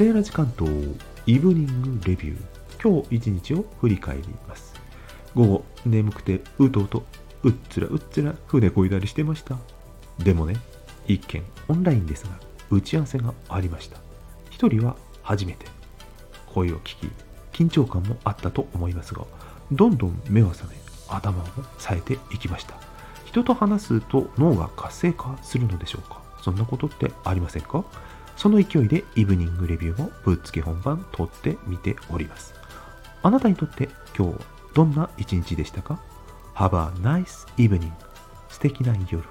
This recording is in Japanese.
ステーラジ関東イブニングレビュー。今日一日を振り返ります。午後眠くてうとうとうっつらうっつら船こいだりしてました。でもね一見オンラインですが打ち合わせがありました。一人は初めて。声を聞き緊張感もあったと思いますがどんどん目は覚め頭も冴えていきました。人と話すと脳が活性化するのでしょうか？そんなことってありませんか？その勢いでイブニングレビューもぶっつけ本番撮ってみております。あなたにとって今日どんな一日でしたか ?Have a nice evening 素敵な夜。